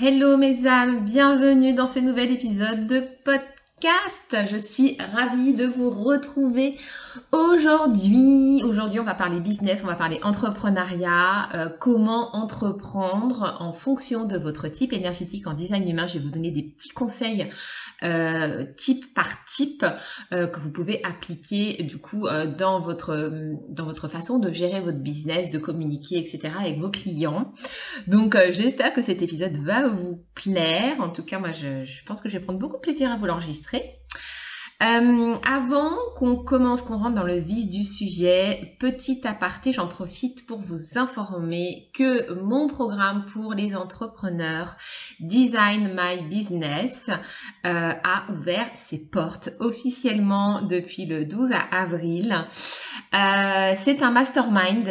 Hello mes âmes, bienvenue dans ce nouvel épisode de podcast. Je suis ravie de vous retrouver aujourd'hui. Aujourd'hui, on va parler business, on va parler entrepreneuriat, euh, comment entreprendre en fonction de votre type énergétique en design humain. Je vais vous donner des petits conseils euh, type par type euh, que vous pouvez appliquer du coup euh, dans votre dans votre façon de gérer votre business, de communiquer, etc. avec vos clients. Donc j'espère que cet épisode va vous plaire. En tout cas, moi je, je pense que je vais prendre beaucoup plaisir à vous l'enregistrer. Euh, avant qu'on commence, qu'on rentre dans le vif du sujet, petit aparté, j'en profite pour vous informer que mon programme pour les entrepreneurs Design My Business euh, a ouvert ses portes officiellement depuis le 12 avril. Euh, c'est un mastermind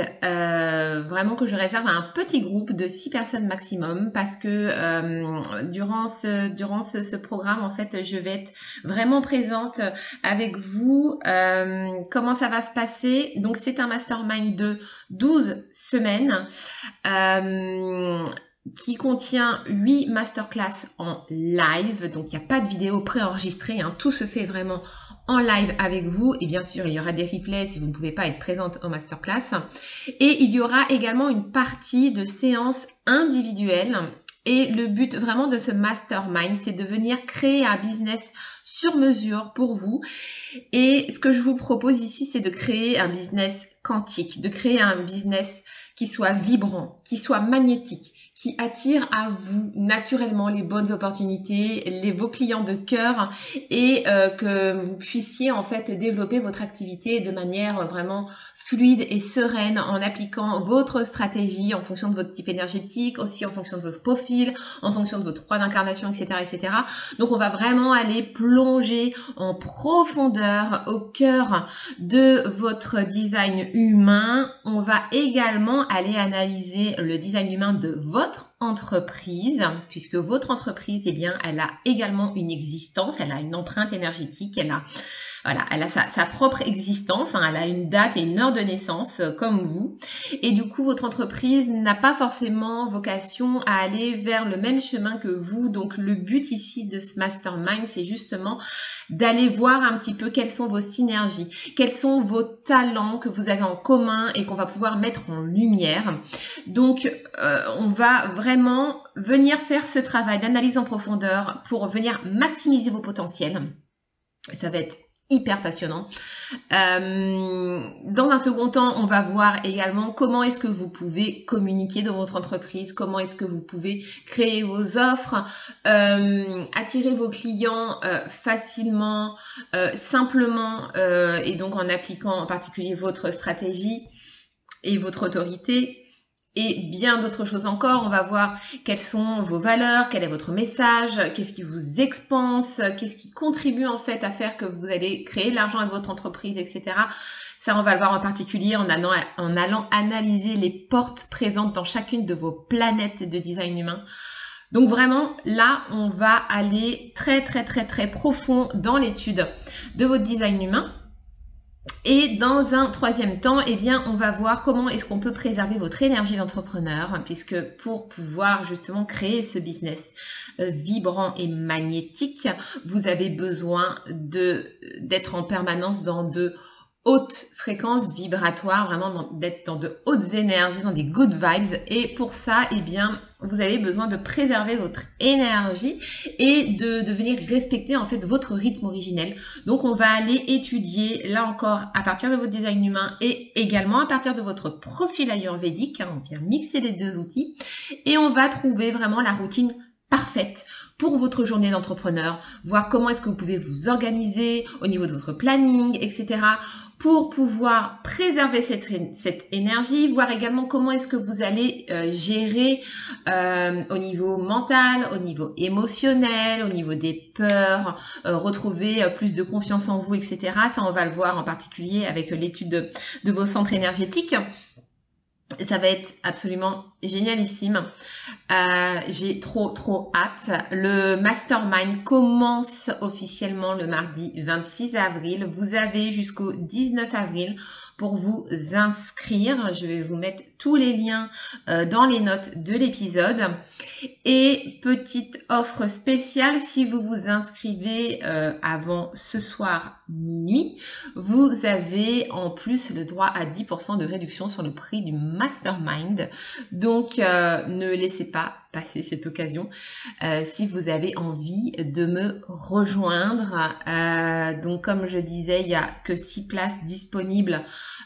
vraiment que je réserve à un petit groupe de 6 personnes maximum parce que durant ce durant ce, ce programme en fait je vais être vraiment présente avec vous. Euh, comment ça va se passer? Donc c'est un mastermind de 12 semaines. Euh, qui contient 8 masterclass en live. Donc, il n'y a pas de vidéo préenregistrée. Hein. Tout se fait vraiment en live avec vous. Et bien sûr, il y aura des replays si vous ne pouvez pas être présente au masterclass. Et il y aura également une partie de séances individuelles et le but vraiment de ce mastermind, c'est de venir créer un business sur mesure pour vous. Et ce que je vous propose ici, c'est de créer un business quantique, de créer un business qui soit vibrant, qui soit magnétique, qui attire à vous naturellement les bonnes opportunités, les vos clients de cœur et euh, que vous puissiez en fait développer votre activité de manière vraiment fluide et sereine en appliquant votre stratégie en fonction de votre type énergétique, aussi en fonction de votre profil, en fonction de votre croix d'incarnation, etc., etc. Donc on va vraiment aller plonger en profondeur au cœur de votre design humain. On va également aller analyser le design humain de votre entreprise, puisque votre entreprise, eh bien, elle a également une existence, elle a une empreinte énergétique, elle a voilà, elle a sa, propre existence, hein, elle a une date et une heure de naissance euh, comme vous. Et du coup, votre entreprise n'a pas forcément vocation à aller vers le même chemin que vous. Donc le but ici de ce mastermind, c'est justement d'aller voir un petit peu quelles sont vos synergies, quels sont vos talents que vous avez en commun et qu'on va pouvoir mettre en lumière. Donc euh, on va vraiment venir faire ce travail d'analyse en profondeur pour venir maximiser vos potentiels. Ça va être hyper passionnant. Euh, dans un second temps, on va voir également comment est-ce que vous pouvez communiquer dans votre entreprise, comment est-ce que vous pouvez créer vos offres, euh, attirer vos clients euh, facilement, simplement, et donc en appliquant en particulier votre stratégie et votre autorité et bien d'autres choses encore. On va voir quelles sont vos valeurs, quel est votre message, qu'est-ce qui vous expanse, qu'est-ce qui contribue en fait à faire que vous allez créer de l'argent avec votre entreprise, etc. Ça, on va le voir en particulier en allant, en allant analyser les portes présentes dans chacune de vos planètes de design humain. Donc vraiment, là, on va aller très très très très profond dans l'étude de votre design humain et dans un troisième temps, eh bien, on va voir comment est-ce qu'on peut préserver votre énergie d'entrepreneur, puisque pour pouvoir justement créer ce business euh, vibrant et magnétique, vous avez besoin d'être en permanence dans de haute fréquence vibratoire, vraiment d'être dans de hautes énergies, dans des good vibes. Et pour ça, eh bien, vous avez besoin de préserver votre énergie et de, de venir respecter en fait votre rythme originel. Donc on va aller étudier là encore à partir de votre design humain et également à partir de votre profil ayurvédique. Hein, on vient mixer les deux outils et on va trouver vraiment la routine parfaite pour votre journée d'entrepreneur, voir comment est-ce que vous pouvez vous organiser au niveau de votre planning, etc pour pouvoir préserver cette, énergie, voir également comment est-ce que vous allez euh, gérer euh, au niveau mental, au niveau émotionnel, au niveau des peurs, euh, retrouver plus de confiance en vous, etc. Ça, on va le voir en particulier avec l'étude de, de vos centres énergétiques. Ça va être absolument génialissime. Euh, J'ai trop trop hâte. Le mastermind commence officiellement le mardi 26 avril. Vous avez jusqu'au 19 avril pour vous inscrire. Je vais vous mettre tous les liens euh, dans les notes de l'épisode. Et petite offre spéciale, si vous vous inscrivez euh, avant ce soir minuit, vous avez en plus le droit à 10% de réduction sur le prix du mastermind. Donc euh, ne laissez pas passer cette occasion si vous avez envie de me rejoindre. donc comme je disais, il n'y a que 6 places disponibles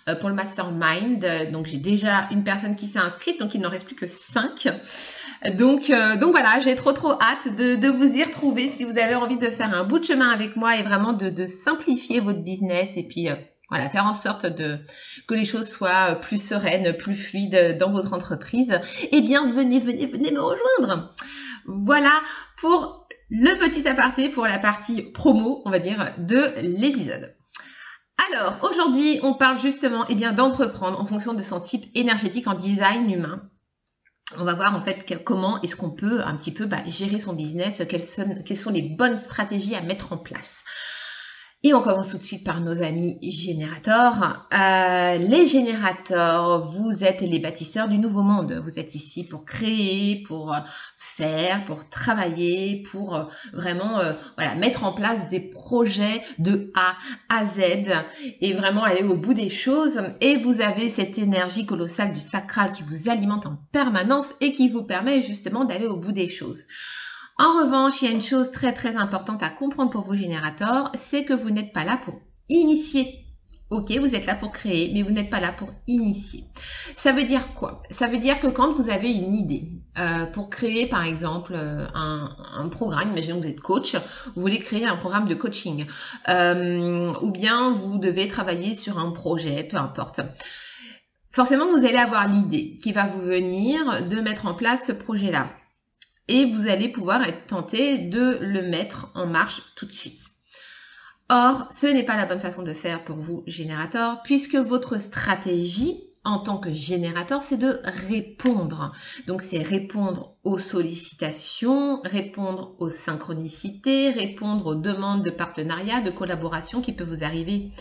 euh, pour le mastermind. Donc j'ai déjà une personne qui s'est inscrite, donc il n'en reste plus que 5. Donc, euh, donc voilà, j'ai trop trop hâte de, de, vous y retrouver si vous avez envie de faire un bout de chemin avec moi et vraiment de, de simplifier votre business et puis euh, voilà, faire en sorte de que les choses soient plus sereines, plus fluides dans votre entreprise. Eh bien, venez, venez, venez me rejoindre. Voilà pour le petit aparté pour la partie promo, on va dire, de l'épisode. Alors, aujourd'hui, on parle justement eh bien, d'entreprendre en fonction de son type énergétique en design humain. On va voir en fait comment est-ce qu'on peut un petit peu bah, gérer son business, quelles sont les bonnes stratégies à mettre en place. Et on commence tout de suite par nos amis générateurs. Euh, les générateurs, vous êtes les bâtisseurs du nouveau monde. Vous êtes ici pour créer, pour faire, pour travailler, pour euh, vraiment euh, voilà mettre en place des projets de A à Z et vraiment aller au bout des choses. Et vous avez cette énergie colossale du sacral qui vous alimente en permanence et qui vous permet justement d'aller au bout des choses. En revanche, il y a une chose très très importante à comprendre pour vos générateurs, c'est que vous n'êtes pas là pour initier. Ok, vous êtes là pour créer, mais vous n'êtes pas là pour initier. Ça veut dire quoi? Ça veut dire que quand vous avez une idée euh, pour créer, par exemple, euh, un, programme, imaginons que vous êtes coach, vous voulez créer un programme de coaching, euh, ou bien vous devez travailler sur un projet, peu importe. Forcément, vous allez avoir l'idée qui va vous venir de mettre en place ce projet-là et vous allez pouvoir être tenté de le mettre en marche tout de suite. Or, ce n'est pas la bonne façon de faire pour vous, générateur, puisque votre stratégie en tant que générateur, c'est de répondre. Donc, c'est répondre aux sollicitations, répondre aux synchronicités, répondre aux demandes de partenariat, de collaboration qui peuvent vous arriver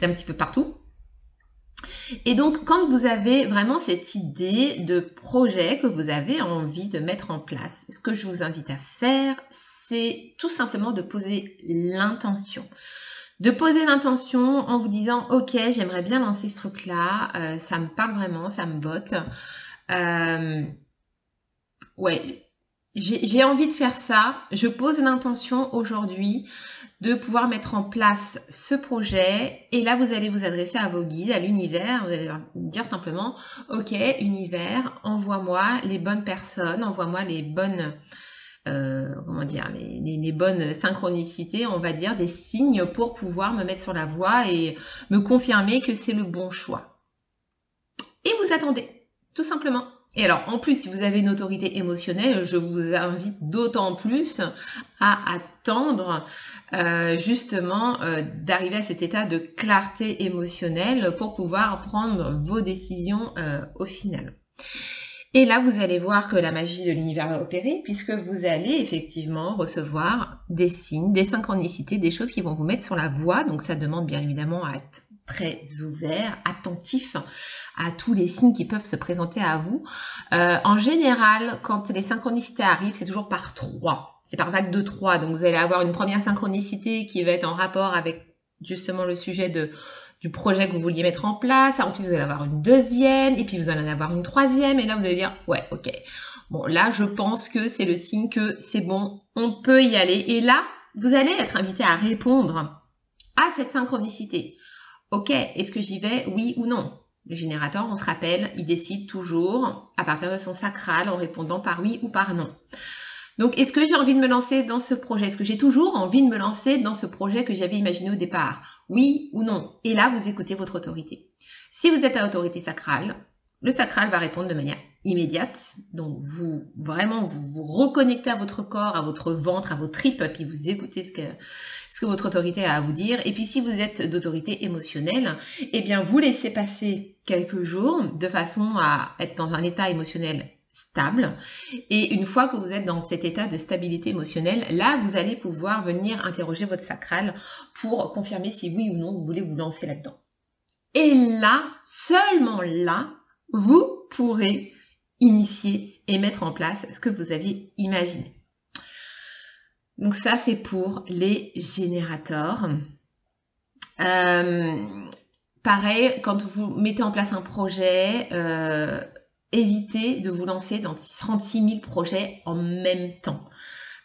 d'un petit peu partout. Et donc, quand vous avez vraiment cette idée de projet que vous avez envie de mettre en place, ce que je vous invite à faire, c'est tout simplement de poser l'intention. De poser l'intention en vous disant, ok, j'aimerais bien lancer ce truc-là, euh, ça me parle vraiment, ça me botte. Euh, ouais, j'ai envie de faire ça. Je pose l'intention aujourd'hui de pouvoir mettre en place ce projet. Et là, vous allez vous adresser à vos guides, à l'univers. Vous allez leur dire simplement, OK, univers, envoie-moi les bonnes personnes, envoie-moi les bonnes... Euh, comment dire, les, les, bonnes synchronicités, on va dire, des signes pour pouvoir me mettre sur la voie et me confirmer que c'est le bon choix. Et vous attendez, tout simplement. Et alors, en plus, si vous avez une autorité émotionnelle, je vous invite d'autant plus à attendre euh, justement euh, d'arriver à cet état de clarté émotionnelle pour pouvoir prendre vos décisions euh, au final. Et là, vous allez voir que la magie de l'univers va opérer puisque vous allez effectivement recevoir des signes, des synchronicités, des choses qui vont vous mettre sur la voie. Donc ça demande bien évidemment à être très ouvert, attentif à tous les signes qui peuvent se présenter à vous. Euh, en général, quand les synchronicités arrivent, c'est toujours par trois. C'est par vague de trois. Donc vous allez avoir une première synchronicité qui va être en rapport avec justement le sujet de du projet que vous vouliez mettre en place. Ensuite, vous allez avoir une deuxième, et puis vous allez en avoir une troisième, et là, vous allez dire, ouais, ok. Bon, là, je pense que c'est le signe que c'est bon, on peut y aller. Et là, vous allez être invité à répondre à cette synchronicité. Ok, est-ce que j'y vais, oui ou non? Le générateur, on se rappelle, il décide toujours à partir de son sacral en répondant par oui ou par non. Donc, est-ce que j'ai envie de me lancer dans ce projet? Est-ce que j'ai toujours envie de me lancer dans ce projet que j'avais imaginé au départ? Oui ou non? Et là, vous écoutez votre autorité. Si vous êtes à autorité sacrale, le sacral va répondre de manière immédiate. Donc, vous, vraiment, vous reconnectez à votre corps, à votre ventre, à vos tripes, puis vous écoutez ce que, ce que votre autorité a à vous dire. Et puis, si vous êtes d'autorité émotionnelle, eh bien, vous laissez passer quelques jours de façon à être dans un état émotionnel stable. Et une fois que vous êtes dans cet état de stabilité émotionnelle, là, vous allez pouvoir venir interroger votre sacral pour confirmer si oui ou non vous voulez vous lancer là-dedans. Et là, seulement là, vous pourrez initier et mettre en place ce que vous aviez imaginé. Donc ça, c'est pour les générateurs. Euh, pareil, quand vous mettez en place un projet, euh, évitez de vous lancer dans 36 000 projets en même temps.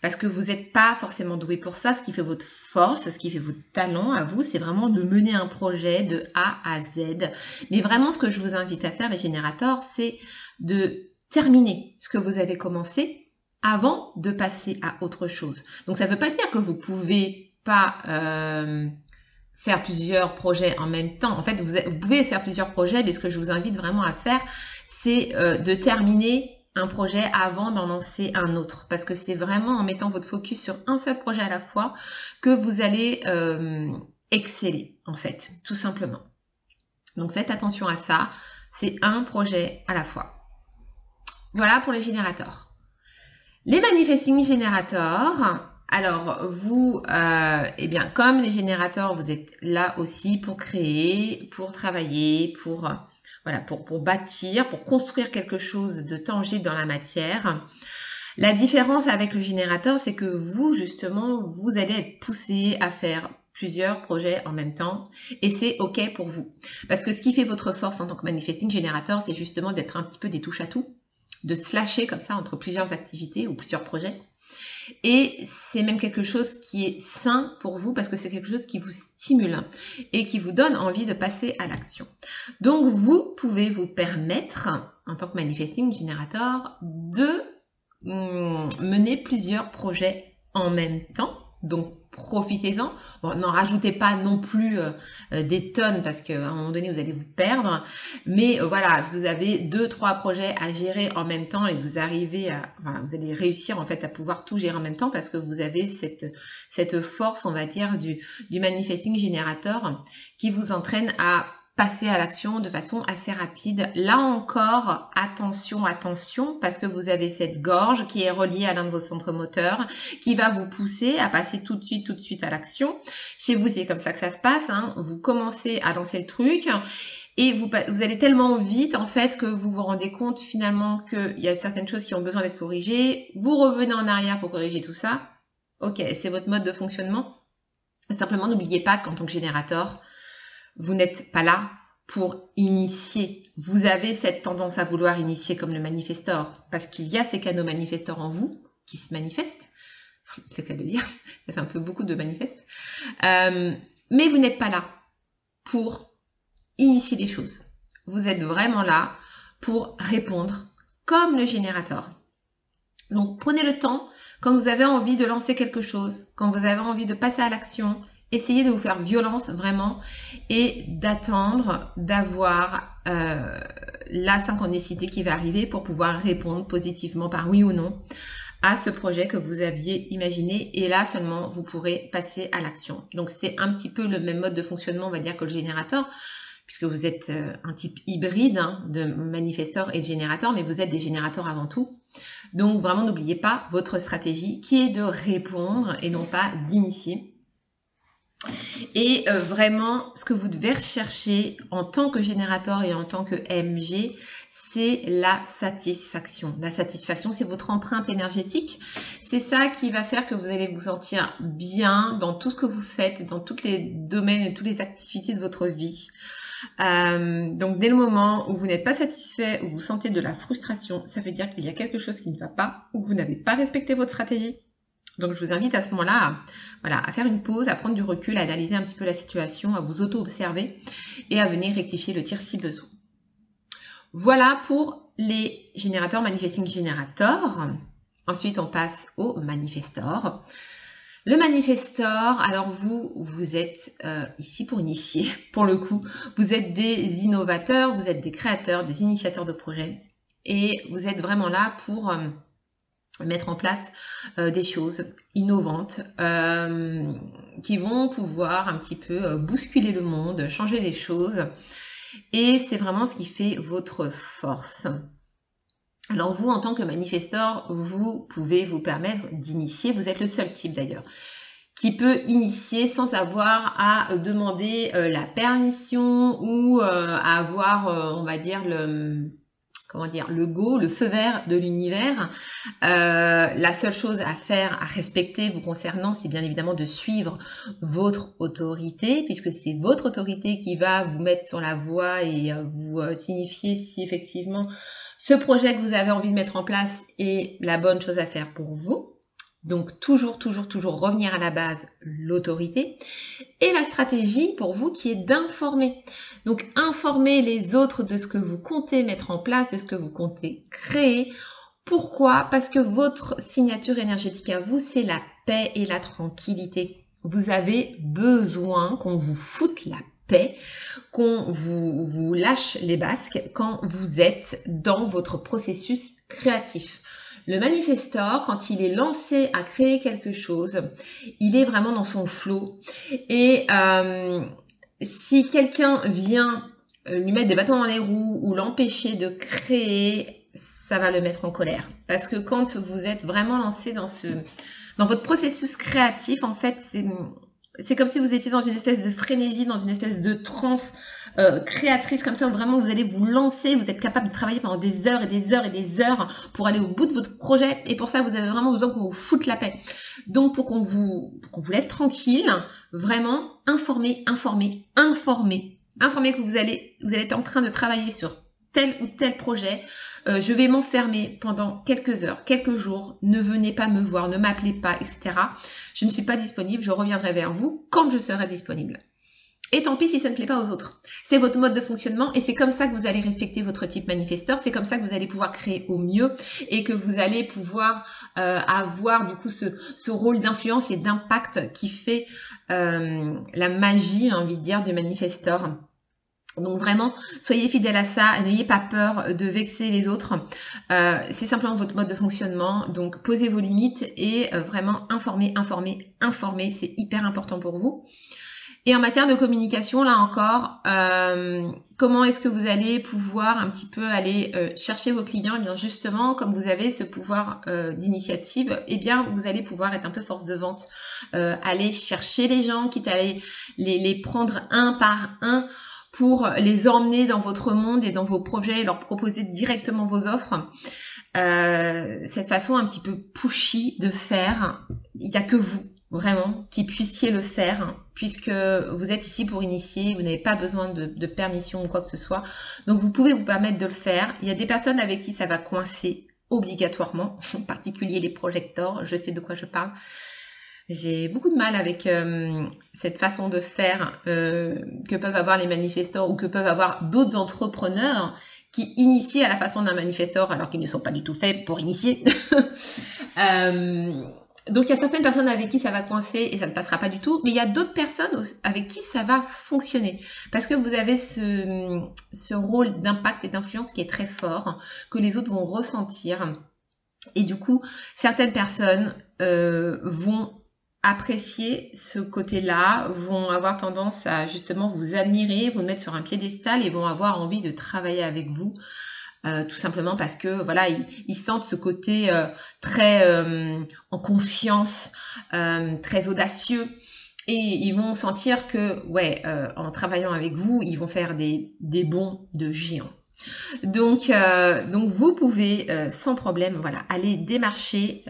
Parce que vous n'êtes pas forcément doué pour ça. Ce qui fait votre force, ce qui fait votre talent à vous, c'est vraiment de mener un projet de A à Z. Mais vraiment, ce que je vous invite à faire, les générateurs, c'est de terminer ce que vous avez commencé avant de passer à autre chose. Donc ça ne veut pas dire que vous pouvez pas euh, faire plusieurs projets en même temps. En fait, vous, pouvez faire plusieurs projets, mais ce que je vous invite vraiment à faire, c'est euh, de terminer un projet avant d'en lancer un autre. Parce que c'est vraiment en mettant votre focus sur un seul projet à la fois que vous allez euh, exceller, en fait, tout simplement. Donc faites attention à ça. C'est un projet à la fois. Voilà pour les générateurs. Les manifesting générateurs, alors vous, euh, eh bien, comme les générateurs, vous êtes là aussi pour créer, pour travailler, pour voilà, pour, pour bâtir, pour construire quelque chose de tangible dans la matière. La différence avec le générateur, c'est que vous, justement, vous allez être poussé à faire plusieurs projets en même temps et c'est ok pour vous. Parce que ce qui fait votre force en tant que manifesting générateur, c'est justement d'être un petit peu des touches à tout, de slasher comme ça entre plusieurs activités ou plusieurs projets et c'est même quelque chose qui est sain pour vous parce que c'est quelque chose qui vous stimule et qui vous donne envie de passer à l'action. Donc vous pouvez vous permettre, en tant que manifesting générateur, de hum, mener plusieurs projets en même temps. Profitez-en. N'en rajoutez pas non plus euh, euh, des tonnes parce qu'à un moment donné, vous allez vous perdre. Mais euh, voilà, vous avez deux, trois projets à gérer en même temps et vous arrivez à, voilà, vous allez réussir en fait à pouvoir tout gérer en même temps parce que vous avez cette, cette force, on va dire, du, du manifesting générateur qui vous entraîne à passer à l'action de façon assez rapide. Là encore, attention, attention, parce que vous avez cette gorge qui est reliée à l'un de vos centres moteurs, qui va vous pousser à passer tout de suite, tout de suite à l'action. Chez vous, c'est comme ça que ça se passe. Hein. Vous commencez à lancer le truc. Et vous, vous allez tellement vite en fait que vous vous rendez compte finalement qu'il y a certaines choses qui ont besoin d'être corrigées. Vous revenez en arrière pour corriger tout ça. Ok, c'est votre mode de fonctionnement. Simplement, n'oubliez pas qu'en tant que générateur, vous n'êtes pas là pour initier. Vous avez cette tendance à vouloir initier comme le manifestor, parce qu'il y a ces canaux manifestors en vous qui se manifestent. C'est qu'à le dire, ça fait un peu beaucoup de manifestes. Euh, mais vous n'êtes pas là pour initier les choses. Vous êtes vraiment là pour répondre comme le générateur. Donc prenez le temps quand vous avez envie de lancer quelque chose, quand vous avez envie de passer à l'action, essayez de vous faire violence vraiment et d'attendre d'avoir euh, la synchronicité qui va arriver pour pouvoir répondre positivement par oui ou non à ce projet que vous aviez imaginé et là seulement vous pourrez passer à l'action. Donc c'est un petit peu le même mode de fonctionnement on va dire que le générateur puisque vous êtes euh, un type hybride hein, de manifesteur et de générateur mais vous êtes des générateurs avant tout. Donc vraiment n'oubliez pas votre stratégie qui est de répondre et non pas d'initier. Et euh, vraiment, ce que vous devez rechercher en tant que générateur et en tant que MG, c'est la satisfaction. La satisfaction, c'est votre empreinte énergétique. C'est ça qui va faire que vous allez vous sentir bien dans tout ce que vous faites, dans tous les domaines et toutes les activités de votre vie. Euh, donc dès le moment où vous n'êtes pas satisfait, où vous sentez de la frustration, ça veut dire qu'il y a quelque chose qui ne va pas, ou que vous n'avez pas respecté votre stratégie. Donc je vous invite à ce moment-là à, faire une pause, à prendre du recul, à analyser un petit peu la situation, à vous auto-observer et à venir rectifier le tir si besoin. Voilà pour les générateurs manifesting générateurs. Ensuite, on passe au manifestor. Le manifestor, alors vous, vous êtes euh, ici pour initier, pour le coup. Vous êtes des innovateurs, vous êtes des créateurs, des initiateurs de projets. Et vous êtes vraiment là pour euh, mettre en place euh, des choses innovantes qui vont pouvoir un petit peu bousculer le monde, changer les choses. Et c'est vraiment ce qui fait votre force. Alors vous, en tant que manifesteur, vous pouvez vous permettre d'initier, vous êtes le seul type d'ailleurs, qui peut initier sans avoir à demander euh, la permission ou euh, à avoir, euh, on va dire, le, comment dire, le go, le feu vert de l'univers. la seule chose à faire, à respecter vous concernant, c'est bien évidemment de suivre votre autorité, puisque c'est votre autorité qui va vous mettre sur la voie et vous signifier si effectivement ce projet que vous avez envie de mettre en place est la bonne chose à faire pour vous. Donc toujours, toujours, toujours revenir à la base, l'autorité. Et la stratégie pour vous qui est d'informer. Donc informer les autres de ce que vous comptez mettre en place, de ce que vous comptez créer. Pourquoi? Parce que votre signature énergétique à vous, c'est la paix et la tranquillité. Vous avez besoin qu'on vous foute la qu'on vous, vous lâche les basques quand vous êtes dans votre processus créatif. Le manifestor, quand il est lancé à créer quelque chose, il est vraiment dans son flot. Et euh, si quelqu'un vient euh, lui mettre des bâtons dans les roues ou l'empêcher de créer, ça va le mettre en colère. Parce que quand vous êtes vraiment lancé dans ce dans votre processus créatif, en fait, c'est c'est comme si vous étiez dans une espèce de frénésie, dans une espèce de transe euh, créatrice comme ça, où vraiment vous allez vous lancer, vous êtes capable de travailler pendant des heures et des heures et des heures pour aller au bout de votre projet. Et pour ça, vous avez vraiment besoin qu'on vous foute la paix. Donc pour qu'on vous, qu'on vous laisse tranquille, vraiment informer, informer, informer, informer que vous allez, vous allez être en train de travailler sur tel ou tel projet, euh, je vais m'enfermer pendant quelques heures, quelques jours, ne venez pas me voir, ne m'appelez pas, etc. Je ne suis pas disponible, je reviendrai vers vous quand je serai disponible. Et tant pis si ça ne plaît pas aux autres. C'est votre mode de fonctionnement et c'est comme ça que vous allez respecter votre type manifesteur, c'est comme ça que vous allez pouvoir créer au mieux et que vous allez pouvoir euh, avoir du coup ce, rôle d'influence et d'impact qui fait euh, la magie, envie de dire, du manifesteur. Donc vraiment, soyez fidèle à ça, n'ayez pas peur de vexer les autres. Euh, c'est simplement votre mode de fonctionnement. Donc posez vos limites et euh, vraiment informer, informer, informer. C'est hyper important pour vous. Et en matière de communication, là encore, euh, comment est-ce que vous allez pouvoir un petit peu aller chercher vos clients? Eh bien justement, comme vous avez ce pouvoir d'initiative, eh bien vous allez pouvoir être un peu force de vente, aller chercher les gens, quitte à les, les prendre un par un pour les emmener dans votre monde et dans vos projets et leur proposer directement vos offres. Euh, cette façon un petit peu pushy de faire, il n'y a que vous vraiment qui puissiez le faire puisque vous êtes ici pour initier, vous n'avez pas besoin de, permission ou quoi que ce soit. Donc vous pouvez vous permettre de le faire. Il y a des personnes avec qui ça va coincer obligatoirement, en particulier les projecteurs, je sais de quoi je parle. J'ai beaucoup de mal avec euh, cette façon de faire euh, que peuvent avoir les manifestants ou que peuvent avoir d'autres entrepreneurs qui initient à la façon d'un manifesteur alors qu'ils ne sont pas du tout faits pour initier. euh, donc il y a certaines personnes avec qui ça va coincer et ça ne passera pas du tout, mais il y a d'autres personnes avec qui ça va fonctionner parce que vous avez ce, ce rôle d'impact et d'influence qui est très fort, que les autres vont ressentir. Et du coup, certaines personnes euh, vont apprécier ce côté-là, vont avoir tendance à justement vous admirer, vous mettre sur un piédestal et vont avoir envie de travailler avec vous. Euh, tout simplement parce que voilà ils, sentent ce côté euh, très euh, en confiance, très audacieux et ils vont sentir que, ouais, en travaillant avec vous, ils vont faire des, des bons de géants. Donc, donc vous pouvez sans problème, voilà, aller démarcher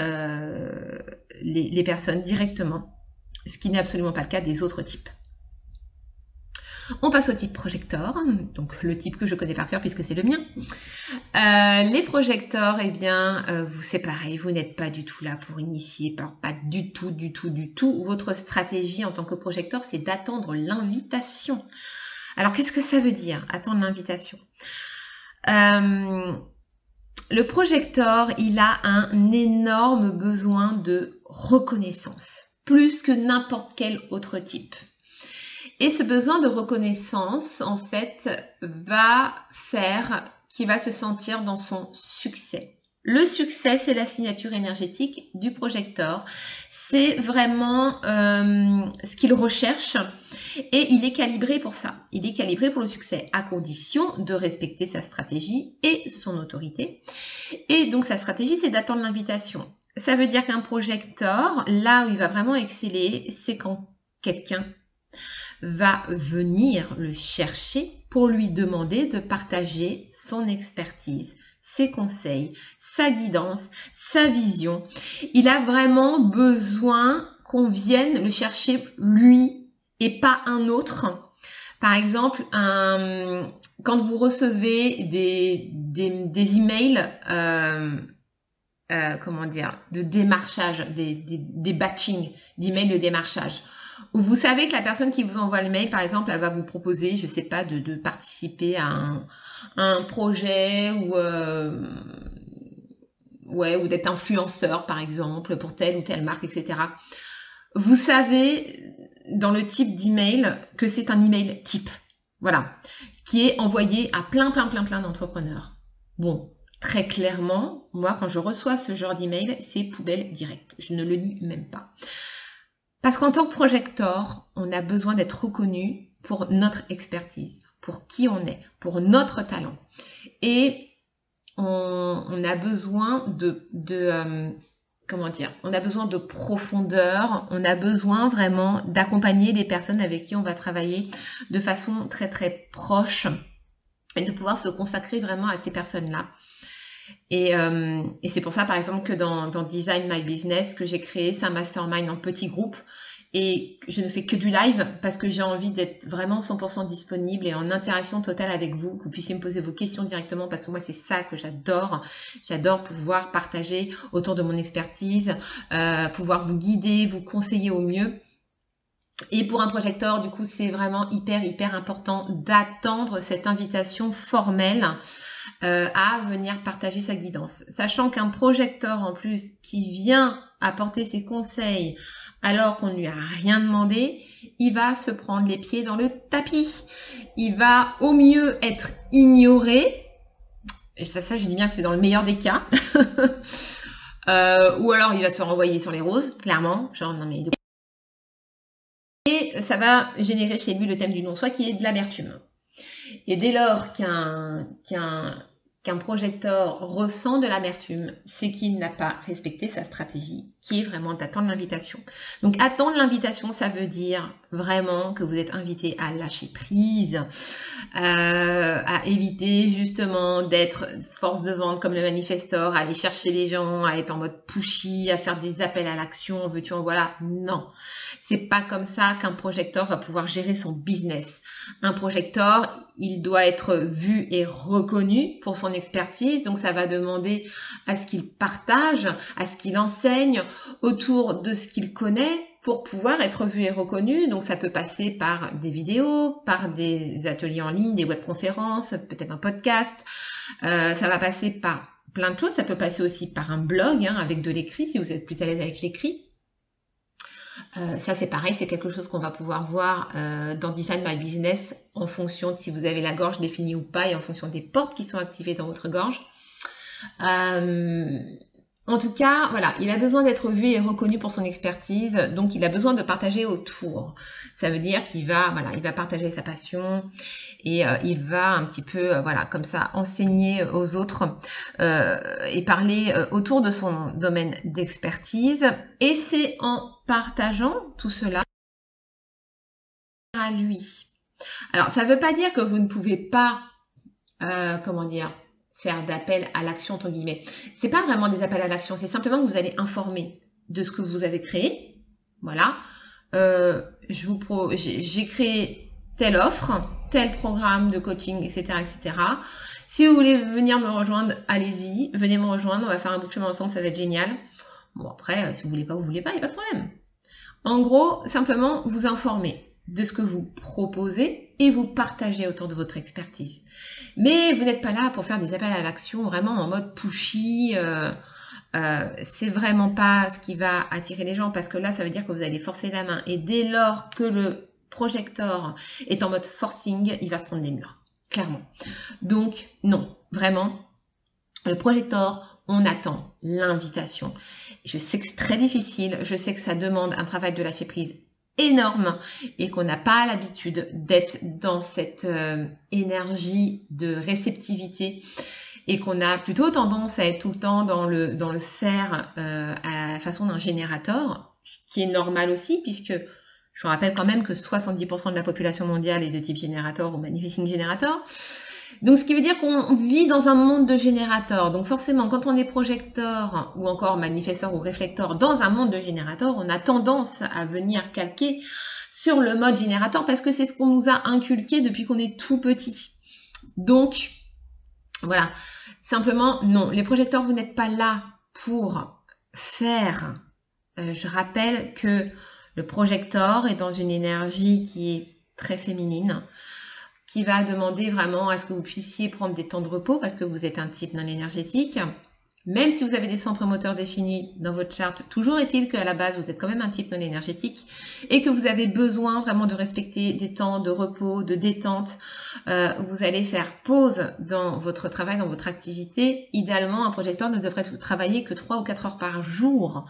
les, personnes directement, ce qui n'est absolument pas le cas des autres types. On passe au type projecteur, donc le type que je connais par cœur puisque c'est le mien. Euh, les projecteurs, eh bien, euh, vous c'est pareil, vous n'êtes pas du tout là pour initier, pas du tout, du tout, du tout. Votre stratégie en tant que projecteur, c'est d'attendre l'invitation. Alors qu'est-ce que ça veut dire, attendre l'invitation? Euh, Le projecteur, il a un énorme besoin de reconnaissance, plus que n'importe quel autre type. Et ce besoin de reconnaissance, en fait, va faire qu'il va se sentir dans son succès. Le succès, c'est la signature énergétique du projecteur. C'est vraiment euh, ce qu'il recherche et il est calibré pour ça. Il est calibré pour le succès à condition de respecter sa stratégie et son autorité. Et donc sa stratégie, c'est d'attendre l'invitation. Ça veut dire qu'un projecteur, là où il va vraiment exceller, c'est quand quelqu'un va venir le chercher pour lui demander de partager son expertise, ses conseils, sa guidance, sa vision. Il a vraiment besoin qu'on vienne le chercher lui et pas un autre. Par exemple, quand vous recevez des, des, emails, euh, euh, comment dire, de démarchage, des, des, batchings d'emails de démarchage vous savez que la personne qui vous envoie le mail, par exemple, elle va vous proposer, je sais pas, de, participer à un, projet ou euh, ou d'être influenceur, par exemple, pour telle ou telle marque, etc. Vous savez dans le type d'email que c'est un email type, voilà, qui est envoyé à plein, plein, plein, plein d'entrepreneurs. Bon, très clairement, moi, quand je reçois ce genre d'email, c'est poubelle directe. Je ne le lis même pas. Parce qu'en tant que projecteur, on a besoin d'être reconnu pour notre expertise, pour qui on est, pour notre talent. Et on, a besoin de, de euh, comment dire, on a besoin de profondeur, on a besoin vraiment d'accompagner les personnes avec qui on va travailler de façon très très proche et de pouvoir se consacrer vraiment à ces personnes-là. Euh, et, c'est pour ça, par exemple, que dans, Design My Business, que j'ai créé, c'est un mastermind en petits groupes. Et je ne fais que du live parce que j'ai envie d'être vraiment 100% disponible et en interaction totale avec vous, que vous puissiez me poser vos questions directement parce que moi c'est ça que j'adore. J'adore pouvoir partager autour de mon expertise, euh, pouvoir vous guider, vous conseiller au mieux. Et pour un projecteur, du coup, c'est vraiment hyper, hyper important d'attendre cette invitation formelle euh, à venir partager sa guidance. Sachant qu'un projecteur en plus qui vient apporter ses conseils alors qu'on ne lui a rien demandé, il va se prendre les pieds dans le tapis. Il va au mieux être ignoré. Et ça, je dis bien que c'est dans le meilleur des cas. Euh, ou alors il va se renvoyer sur les roses, clairement. Genre, non mais... Et ça va générer chez lui le thème du non-soi qui est de l'amertume. Et dès lors qu'un qu'un projecteur ressent de l'amertume, c'est qu'il n'a pas respecté sa stratégie, qui est vraiment d'attendre l'invitation. Donc attendre l'invitation, ça veut dire vraiment que vous êtes invité à lâcher prise, euh, à éviter justement d'être force de vente comme le manifestor, à aller chercher les gens, à être en mode pushy, à faire des appels à l'action, veux-tu en voilà. Non, c'est pas comme ça qu'un projecteur va pouvoir gérer son business. Un projecteur, il doit être vu et reconnu pour son expertise, donc ça va demander à ce qu'il partage, à ce qu'il enseigne autour de ce qu'il connaît pour pouvoir être vu et reconnu. Donc ça peut passer par des vidéos, par des ateliers en ligne, des webconférences, peut-être un podcast. Euh, ça va passer par plein de choses. Ça peut passer aussi par un blog hein, avec de l'écrit si vous êtes plus à l'aise avec l'écrit. Euh, ça c'est pareil, c'est quelque chose qu'on va pouvoir voir euh, dans Design My Business en fonction de si vous avez la gorge définie ou pas et en fonction des portes qui sont activées dans votre gorge. Euh, en tout cas, voilà, il a besoin d'être vu et reconnu pour son expertise, donc il a besoin de partager autour. Ça veut dire qu'il va, voilà, il va partager sa passion et il va un petit peu, voilà, comme ça, enseigner aux autres et parler autour de son domaine d'expertise. Et c'est en partageant tout cela à lui. Alors, ça ne veut pas dire que vous ne pouvez pas, euh, comment dire, faire d'appel à l'action, entre guillemets. C'est pas vraiment des appels à l'action, c'est simplement que vous allez informer de ce que vous avez créé. Voilà. Euh, je vous pro, j'ai créé telle offre, tel programme de coaching, etc., etc. Si vous voulez venir me rejoindre, allez-y, venez me rejoindre, on va faire un bout de chemin ensemble, ça va être génial. Bon après, euh, si vous voulez pas, vous voulez pas, il n'y a pas de problème. En gros, simplement vous informer de ce que vous proposez et vous partagez autour de votre expertise. Mais vous n'êtes pas là pour faire des appels à l'action vraiment en mode pushy. Euh, euh, c'est vraiment pas ce qui va attirer les gens parce que là, ça veut dire que vous allez forcer la main et dès lors que le projecteur est en mode forcing, il va se prendre des murs, clairement. Donc non, vraiment, le projecteur, on attend l'invitation. Je sais que c'est très difficile, je sais que ça demande un travail de lâcher prise énorme et qu'on n'a pas l'habitude d'être dans cette euh, énergie de réceptivité et qu'on a plutôt tendance à être tout le temps dans le, dans le faire euh, à la façon d'un générateur, ce qui est normal aussi puisque je vous rappelle quand même que 70% de la population mondiale est de type générateur ou manifesting générateur. Donc, ce qui veut dire qu'on vit dans un monde de générateurs. Donc, forcément, quand on est projecteur ou encore manifesteur ou réflecteur dans un monde de générateurs, on a tendance à venir calquer sur le mode générateur parce que c'est ce qu'on nous a inculqué depuis qu'on est tout petit. Donc, voilà. Simplement, non. Les projecteurs, vous n'êtes pas là pour faire. Euh, je rappelle que le projecteur est dans une énergie qui est très féminine qui va demander vraiment à ce que vous puissiez prendre des temps de repos parce que vous êtes un type non énergétique. Même si vous avez des centres moteurs définis dans votre charte, toujours est-il qu'à la base, vous êtes quand même un type non énergétique et que vous avez besoin vraiment de respecter des temps de repos, de détente. Euh, vous allez faire pause dans votre travail, dans votre activité. Idéalement, un projecteur ne devrait travailler que 3 ou 4 heures par jour.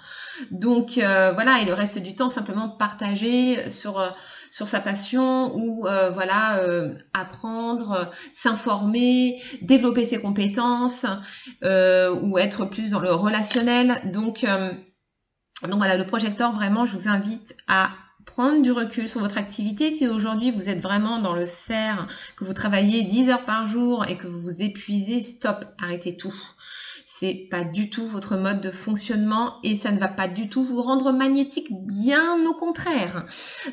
Donc euh, voilà, et le reste du temps, simplement partager sur... Euh, sur sa passion ou euh, voilà euh, apprendre, s'informer, développer ses compétences euh, ou être plus dans le relationnel. Donc donc voilà, le projecteur, vraiment, je vous invite à prendre du recul sur votre activité. Si aujourd'hui vous êtes vraiment dans le faire, que vous travaillez 10 heures par jour et que vous vous épuisez, stop, arrêtez tout c'est pas du tout votre mode de fonctionnement et ça ne va pas du tout vous rendre magnétique, bien au contraire.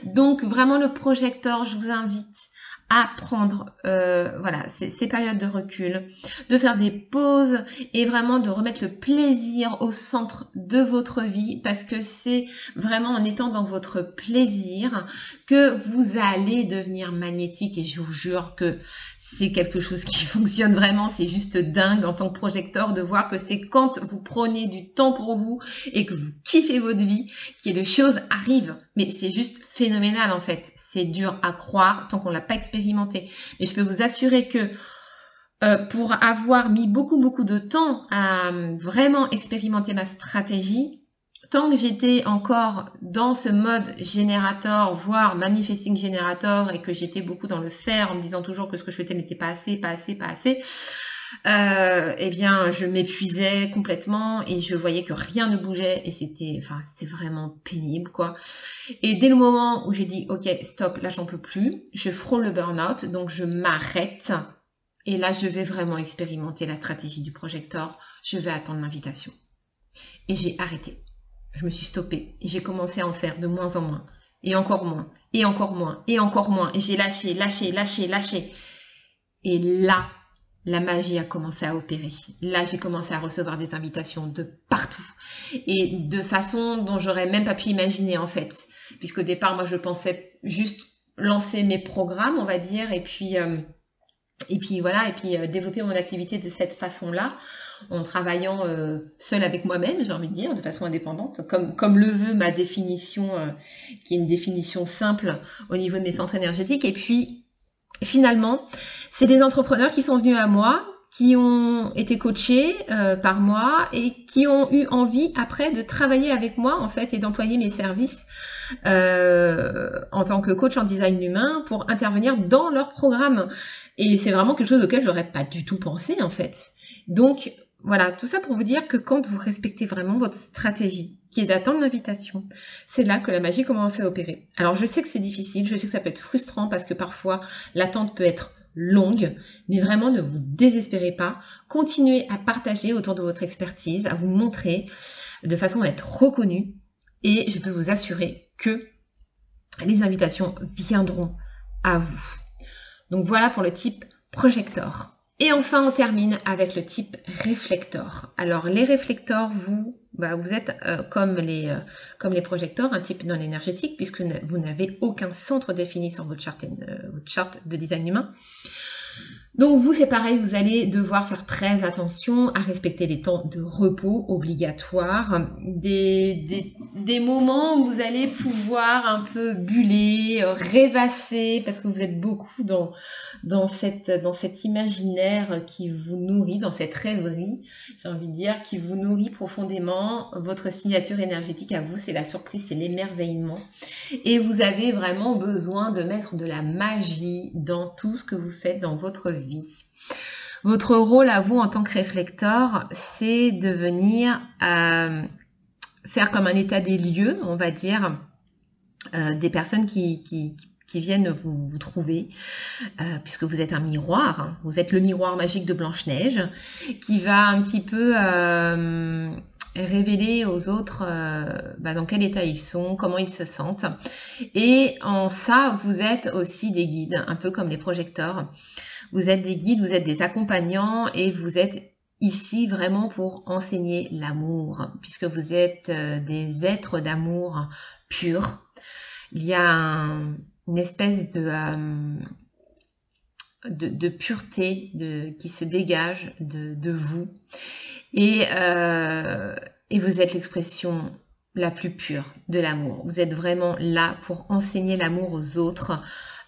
Donc vraiment le projecteur, je vous invite à prendre euh, voilà ces, périodes de recul, de faire des pauses et vraiment de remettre le plaisir au centre de votre vie parce que c'est vraiment en étant dans votre plaisir que vous allez devenir magnétique et je vous jure que c'est quelque chose qui fonctionne vraiment, c'est juste dingue en tant que projecteur de voir que c'est quand vous prenez du temps pour vous et que vous kiffez votre vie que les choses arrivent. Mais c'est juste phénoménal en fait. C'est dur à croire tant qu'on l'a pas expérimenté. Mais je peux vous assurer que euh, pour avoir mis beaucoup beaucoup de temps à euh, vraiment expérimenter ma stratégie, tant que j'étais encore dans ce mode générateur, voire manifesting générateur, et que j'étais beaucoup dans le faire en me disant toujours que ce que je faisais n'était pas assez, pas assez, pas assez, euh, eh bien, je m'épuisais complètement et je voyais que rien ne bougeait et c'était, enfin, c'était vraiment pénible, quoi. Et dès le moment où j'ai dit, ok, stop, là, j'en peux plus, je frôle le burn-out, donc je m'arrête. Et là, je vais vraiment expérimenter la stratégie du projecteur. Je vais attendre l'invitation. Et j'ai arrêté. Je me suis stoppée. Et j'ai commencé à en faire de moins en moins. Et encore moins. Et encore moins. Et encore moins. Et j'ai lâché, lâché, lâché, lâché. Et là, la magie a commencé à opérer. Là, j'ai commencé à recevoir des invitations de partout. Et de façon dont j'aurais même pas pu imaginer en fait, puisqu'au départ, moi, je pensais juste lancer mes programmes, on va dire, et puis euh, voilà, et puis euh, développer mon activité de cette façon-là, en travaillant euh, seul avec moi-même, j'ai envie de dire, de façon indépendante, comme comme le veut ma définition, qui est une définition simple au niveau de mes centres énergétiques, et puis finalement, c'est des entrepreneurs qui sont venus à moi, qui ont été coachés euh, par moi et qui ont eu envie après de travailler avec moi en fait et d'employer mes services euh, en tant que coach en design humain pour intervenir dans leur programme. Et c'est vraiment quelque chose auquel j'aurais pas du tout pensé en fait. Donc voilà, tout ça pour vous dire que quand vous respectez vraiment votre stratégie, qui est d'attendre l'invitation, c'est là que la magie commence à opérer. Alors je sais que c'est difficile, je sais que ça peut être frustrant parce que parfois l'attente peut être longue, mais vraiment ne vous désespérez pas. Continuez à partager autour de votre expertise, à vous montrer de façon à être reconnu et je peux vous assurer que les invitations viendront à vous. Donc voilà pour le type projecteur. Et enfin, on termine avec le type réflecteur. Alors, les réflecteurs, vous, bah, vous êtes euh, comme, les, euh, comme les projecteurs, un type non énergétique, puisque vous n'avez aucun centre défini sur votre euh, votre charte de design humain. Donc vous, c'est pareil, vous allez devoir faire très attention à respecter les temps de repos obligatoires, des, des, des moments où vous allez pouvoir un peu buller, rêvasser, parce que vous êtes beaucoup dans, dans, cette, dans cet imaginaire qui vous nourrit, dans cette rêverie, j'ai envie de dire, qui vous nourrit profondément. Votre signature énergétique à vous, c'est la surprise, c'est l'émerveillement. Et vous avez vraiment besoin de mettre de la magie dans tout ce que vous faites dans votre vie votre rôle à vous en tant que réflecteur, c'est de venir euh, faire comme un état des lieux, on va dire, euh, des personnes qui, viennent vous, vous trouver, euh, puisque vous êtes un miroir, hein. vous êtes le miroir magique de Blanche-Neige, qui va un petit peu révéler aux autres bah, dans quel état ils sont, comment ils se sentent. Et en ça, vous êtes aussi des guides, un peu comme les projecteurs. Vous êtes des guides, vous êtes des accompagnants et vous êtes ici vraiment pour enseigner l'amour, puisque vous êtes euh, des êtres d'amour pur. Il y a une espèce de, euh, pureté qui se dégage de, vous. Euh, et vous êtes l'expression la plus pure de l'amour. Vous êtes vraiment là pour enseigner l'amour aux autres,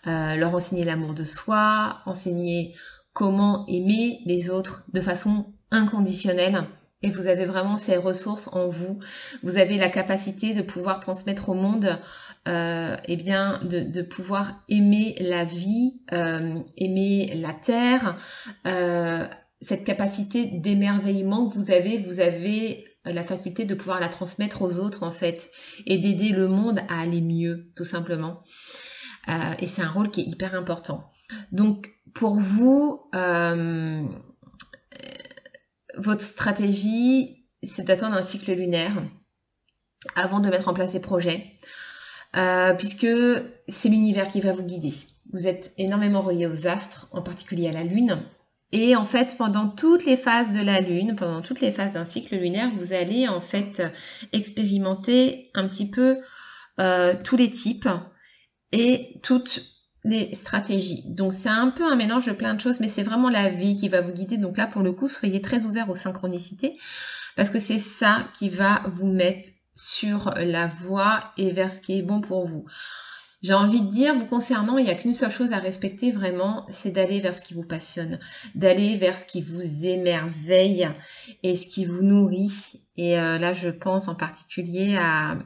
euh, leur enseigner l'amour de soi, enseigner comment aimer les autres de façon inconditionnelle. Et vous avez vraiment ces ressources en vous. Vous avez la capacité de pouvoir transmettre au monde, euh, eh bien, de, pouvoir aimer la vie, euh, aimer la terre. Euh, cette capacité d'émerveillement que vous avez, vous avez la faculté de pouvoir la transmettre aux autres en fait et d'aider le monde à aller mieux, tout simplement. Euh, et c'est un rôle qui est hyper important. Donc pour vous, euh, votre stratégie, c'est d'attendre un cycle lunaire avant de mettre en place des projets, euh, puisque c'est l'univers qui va vous guider. Vous êtes énormément relié aux astres, en particulier à la Lune. Et en fait, pendant toutes les phases de la Lune, pendant toutes les phases d'un cycle lunaire, vous allez en fait expérimenter un petit peu tous les types et toutes les stratégies. Donc c'est un peu un mélange de plein de choses, mais c'est vraiment la vie qui va vous guider. Donc là, pour le coup, soyez très ouverts aux synchronicités, parce que c'est ça qui va vous mettre sur la voie et vers ce qui est bon pour vous. J'ai envie de dire, vous concernant, il n'y a qu'une seule chose à respecter vraiment, c'est d'aller vers ce qui vous passionne, d'aller vers ce qui vous émerveille et ce qui vous nourrit. Et euh, là, je pense en particulier à,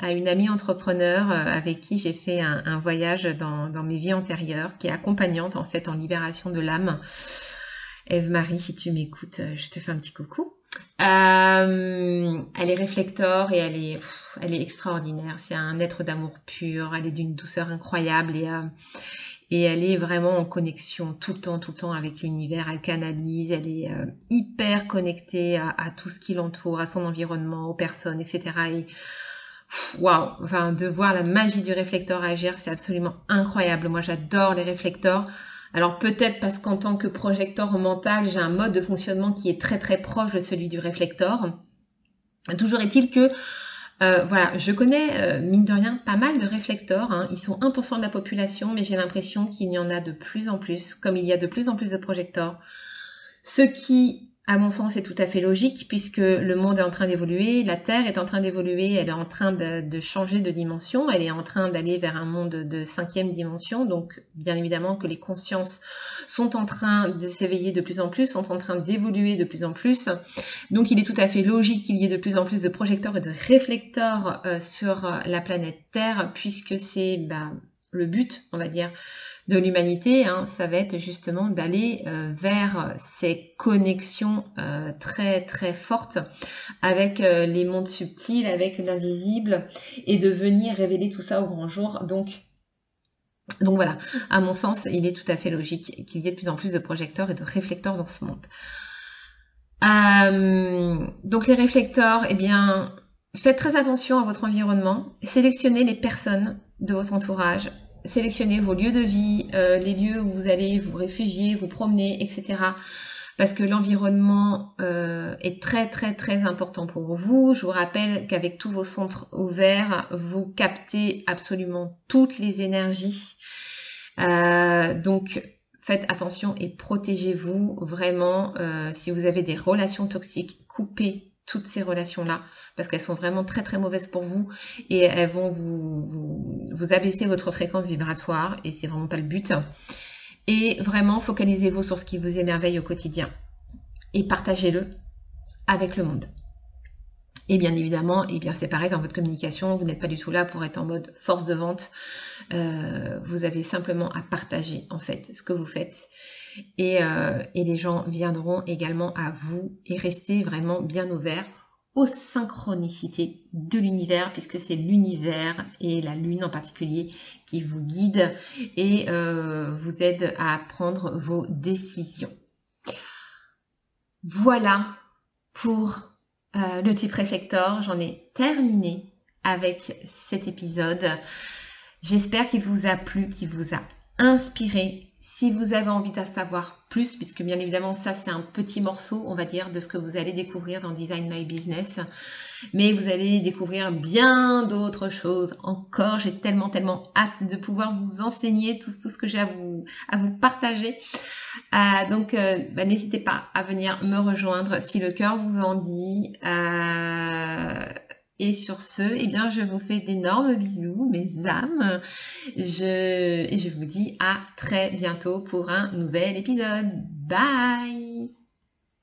à une amie entrepreneur euh, avec qui j'ai fait un, voyage dans, mes vies antérieures, qui est accompagnante en fait en libération de l'âme. Eve-Marie, si tu m'écoutes, euh, je te fais un petit coucou. Euh, elle est réflector et elle est, elle est extraordinaire. C'est un être d'amour pur. Elle est d'une douceur incroyable et, et elle est vraiment en connexion tout le temps, tout le temps avec l'univers. Elle canalise. Elle est hyper connectée à, à, tout ce qui l'entoure, à son environnement, aux personnes, etc. Et waouh, enfin de voir la magie du réflecteur agir, c'est absolument incroyable. Moi, j'adore les réflecteurs. Alors peut-être parce qu'en tant que projecteur mental, j'ai un mode de fonctionnement qui est très très proche de celui du réflecteur. Toujours est-il que euh, voilà, je connais, euh, mine de rien, pas mal de réflecteurs. Hein. Ils sont 1% de la population, mais j'ai l'impression qu'il y en a de plus en plus, comme il y a de plus en plus de projecteurs. Ce qui à mon sens, c'est tout à fait logique puisque le monde est en train d'évoluer, la Terre est en train d'évoluer, elle est en train de, changer de dimension, elle est en train d'aller vers un monde de cinquième dimension. Donc, bien évidemment que les consciences sont en train de s'éveiller de plus en plus, sont en train d'évoluer de plus en plus. Donc, il est tout à fait logique qu'il y ait de plus en plus de projecteurs et de réflecteurs euh, sur la planète Terre puisque c'est bah, le but, on va dire, de l'humanité, hein, ça va être justement d'aller euh, vers ces connexions euh, très très fortes avec euh, les mondes subtils, avec l'invisible, et de venir révéler tout ça au grand jour. Donc, donc voilà, à mon sens, il est tout à fait logique qu'il y ait de plus en plus de projecteurs et de réflecteurs dans ce monde. donc les réflecteurs, eh bien, faites très attention à votre environnement, sélectionnez les personnes de votre entourage, sélectionnez vos lieux de vie, euh, les lieux où vous allez vous réfugier, vous promener, etc. Parce que l'environnement euh, est très très très important pour vous. Je vous rappelle qu'avec tous vos centres ouverts, vous captez absolument toutes les énergies. Euh, donc faites attention et protégez-vous vraiment. si vous avez des relations toxiques, coupez toutes ces relations-là, parce qu'elles sont vraiment très très mauvaises pour vous et elles vont vous, vous, abaisser votre fréquence vibratoire et c'est vraiment pas le but. Et vraiment, focalisez-vous sur ce qui vous émerveille au quotidien et partagez-le avec le monde. Et bien évidemment, et bien c'est pareil dans votre communication, vous n'êtes pas du tout là pour être en mode force de vente. Euh, vous avez simplement à partager en fait ce que vous faites. Et, euh, et les gens viendront également à vous et restez vraiment bien ouverts aux synchronicités de l'univers, puisque c'est l'univers et la lune en particulier qui vous guide et euh, vous aide à prendre vos décisions. Voilà pour euh, le type réflecteur. J'en ai terminé avec cet épisode. J'espère qu'il vous a plu, qu'il vous a inspiré. Si vous avez envie d'en savoir plus, puisque bien évidemment ça c'est un petit morceau, on va dire, de ce que vous allez découvrir dans Design My Business, mais vous allez découvrir bien d'autres choses encore. J'ai tellement tellement hâte de pouvoir vous enseigner tout, ce que j'ai à vous partager. Euh, donc, euh, bah, n'hésitez pas à venir me rejoindre si le cœur vous en dit. Euh, et sur ce, eh bien, je vous fais d'énormes bisous, mes âmes. Je, et je vous dis à très bientôt pour un nouvel épisode. Bye